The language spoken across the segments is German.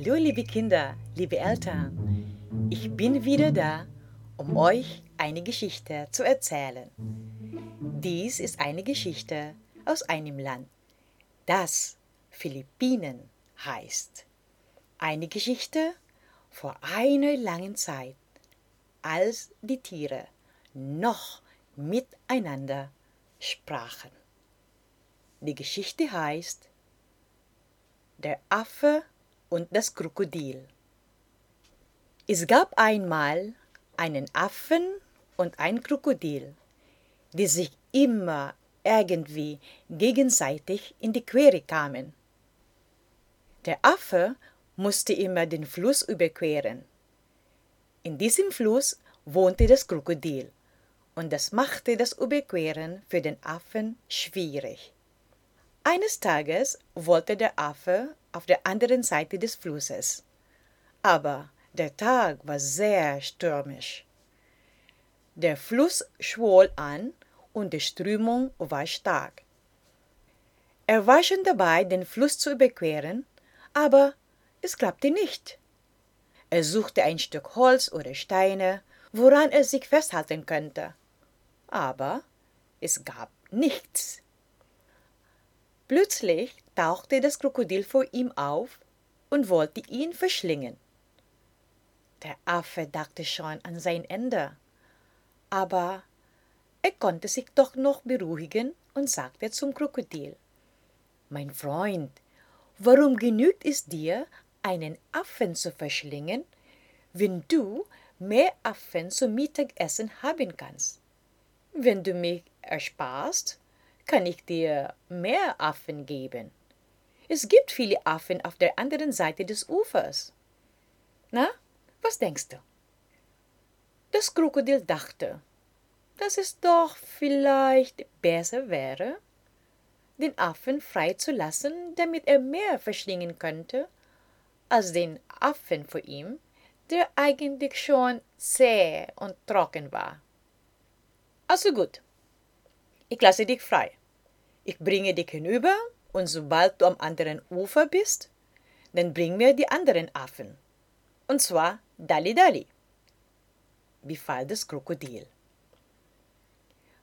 Hallo liebe Kinder, liebe Eltern. Ich bin wieder da, um euch eine Geschichte zu erzählen. Dies ist eine Geschichte aus einem Land, das Philippinen heißt. Eine Geschichte vor einer langen Zeit, als die Tiere noch miteinander sprachen. Die Geschichte heißt Der Affe und das Krokodil. Es gab einmal einen Affen und ein Krokodil, die sich immer irgendwie gegenseitig in die Quere kamen. Der Affe musste immer den Fluss überqueren. In diesem Fluss wohnte das Krokodil, und das machte das Überqueren für den Affen schwierig. Eines Tages wollte der Affe auf der anderen Seite des Flusses, aber der Tag war sehr stürmisch. Der Fluss schwoll an und die Strömung war stark. Er war schon dabei, den Fluss zu überqueren, aber es klappte nicht. Er suchte ein Stück Holz oder Steine, woran er sich festhalten könnte. Aber es gab nichts. Plötzlich tauchte das Krokodil vor ihm auf und wollte ihn verschlingen. Der Affe dachte schon an sein Ende, aber er konnte sich doch noch beruhigen und sagte zum Krokodil Mein Freund, warum genügt es dir, einen Affen zu verschlingen, wenn du mehr Affen zum Mittagessen haben kannst? Wenn du mich ersparst, kann ich dir mehr Affen geben. Es gibt viele Affen auf der anderen Seite des Ufers. Na, was denkst du? Das Krokodil dachte, dass es doch vielleicht besser wäre, den Affen freizulassen, damit er mehr verschlingen könnte, als den Affen vor ihm, der eigentlich schon zäh und trocken war. Also gut, ich lasse dich frei. Ich bringe dich hinüber und sobald du am anderen Ufer bist, dann bring mir die anderen Affen. Und zwar Dali Dali, befahl das Krokodil.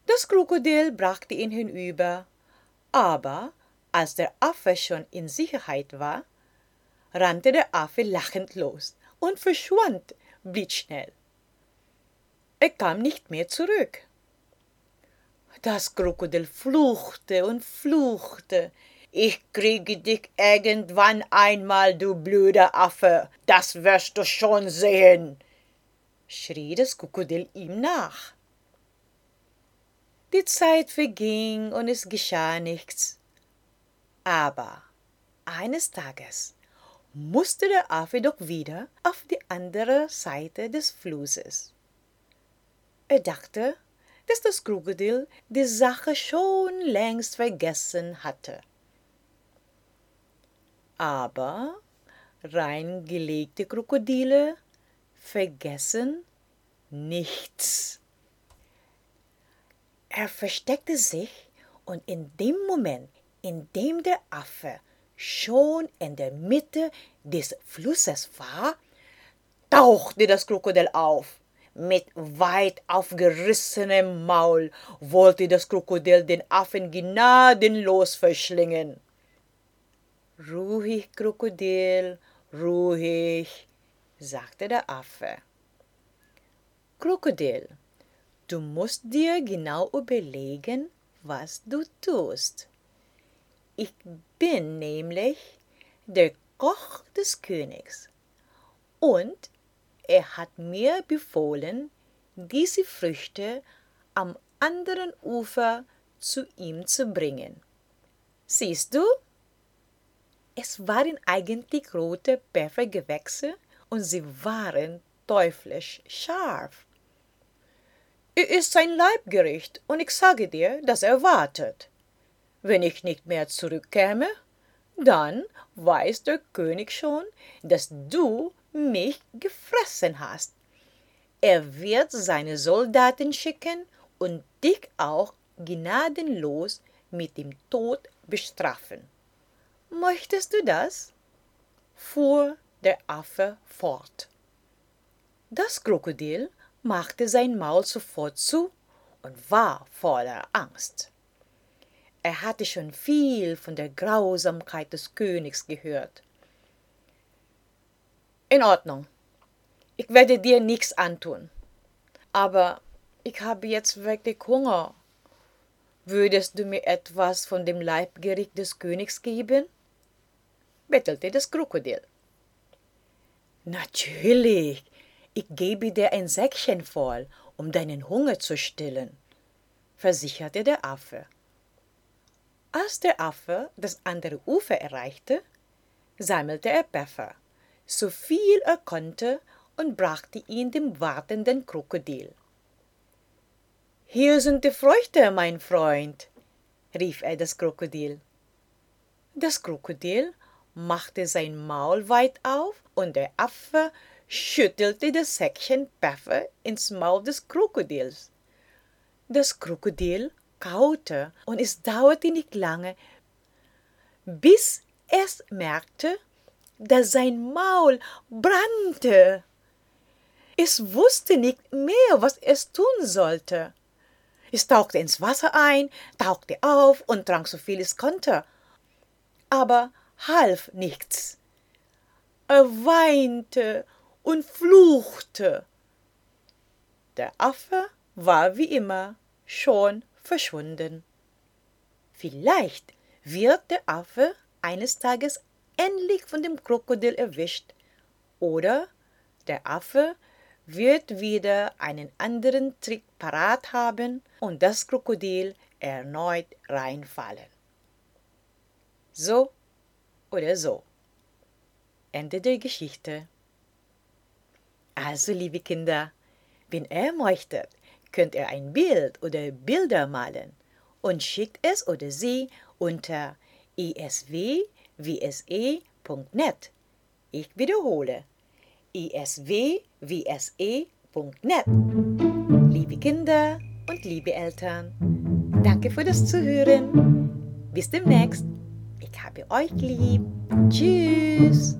Das Krokodil brachte ihn hinüber, aber als der Affe schon in Sicherheit war, rannte der Affe lachend los und verschwand blitzschnell. Er kam nicht mehr zurück. Das Krokodil fluchte und fluchte, ich kriege dich irgendwann einmal, du blöder Affe, das wirst du schon sehen, schrie das Krokodil ihm nach. Die Zeit verging und es geschah nichts. Aber eines Tages musste der Affe doch wieder auf die andere Seite des Flusses. Er dachte, dass das Krokodil die Sache schon längst vergessen hatte aber reingelegte Krokodile vergessen nichts. Er versteckte sich und in dem Moment, in dem der Affe schon in der Mitte des Flusses war, tauchte das Krokodil auf. Mit weit aufgerissenem Maul wollte das Krokodil den Affen gnadenlos verschlingen. Ruhig, Krokodil, ruhig, sagte der Affe. Krokodil, du musst dir genau überlegen, was du tust. Ich bin nämlich der Koch des Königs und er hat mir befohlen, diese Früchte am anderen Ufer zu ihm zu bringen. Siehst du? Es waren eigentlich rote Pfeffergewächse und sie waren teuflisch scharf. Er ist sein Leibgericht und ich sage dir, dass er wartet. Wenn ich nicht mehr zurückkäme, dann weiß der König schon, dass du mich gefressen hast. Er wird seine Soldaten schicken und dich auch gnadenlos mit dem Tod bestrafen. Möchtest du das? fuhr der Affe fort. Das Krokodil machte sein Maul sofort zu und war voller Angst. Er hatte schon viel von der Grausamkeit des Königs gehört. In Ordnung, ich werde dir nichts antun, aber ich habe jetzt wirklich Hunger. Würdest du mir etwas von dem Leibgericht des Königs geben? Bettelte das Krokodil. Natürlich, ich gebe dir ein Säckchen voll, um deinen Hunger zu stillen, versicherte der Affe. Als der Affe das andere Ufer erreichte, sammelte er Pfeffer, so viel er konnte, und brachte ihn dem wartenden Krokodil. Hier sind die Früchte, mein Freund, rief er das Krokodil. Das Krokodil machte sein Maul weit auf und der Affe schüttelte das Säckchen Pfeffer ins Maul des Krokodils. Das Krokodil kaute und es dauerte nicht lange, bis es merkte, dass sein Maul brannte. Es wusste nicht mehr, was es tun sollte. Es tauchte ins Wasser ein, tauchte auf und trank so viel es konnte. Aber half nichts. Er weinte und fluchte. Der Affe war wie immer schon verschwunden. Vielleicht wird der Affe eines Tages endlich von dem Krokodil erwischt oder der Affe wird wieder einen anderen Trick parat haben und das Krokodil erneut reinfallen. So oder so. Ende der Geschichte. Also, liebe Kinder, wenn ihr möchtet, könnt ihr ein Bild oder Bilder malen und schickt es oder sie unter iswwse.net. Ich wiederhole iswwse.net. Liebe Kinder und liebe Eltern, danke für das Zuhören. Bis demnächst. Habe euch lieb. Tschüss.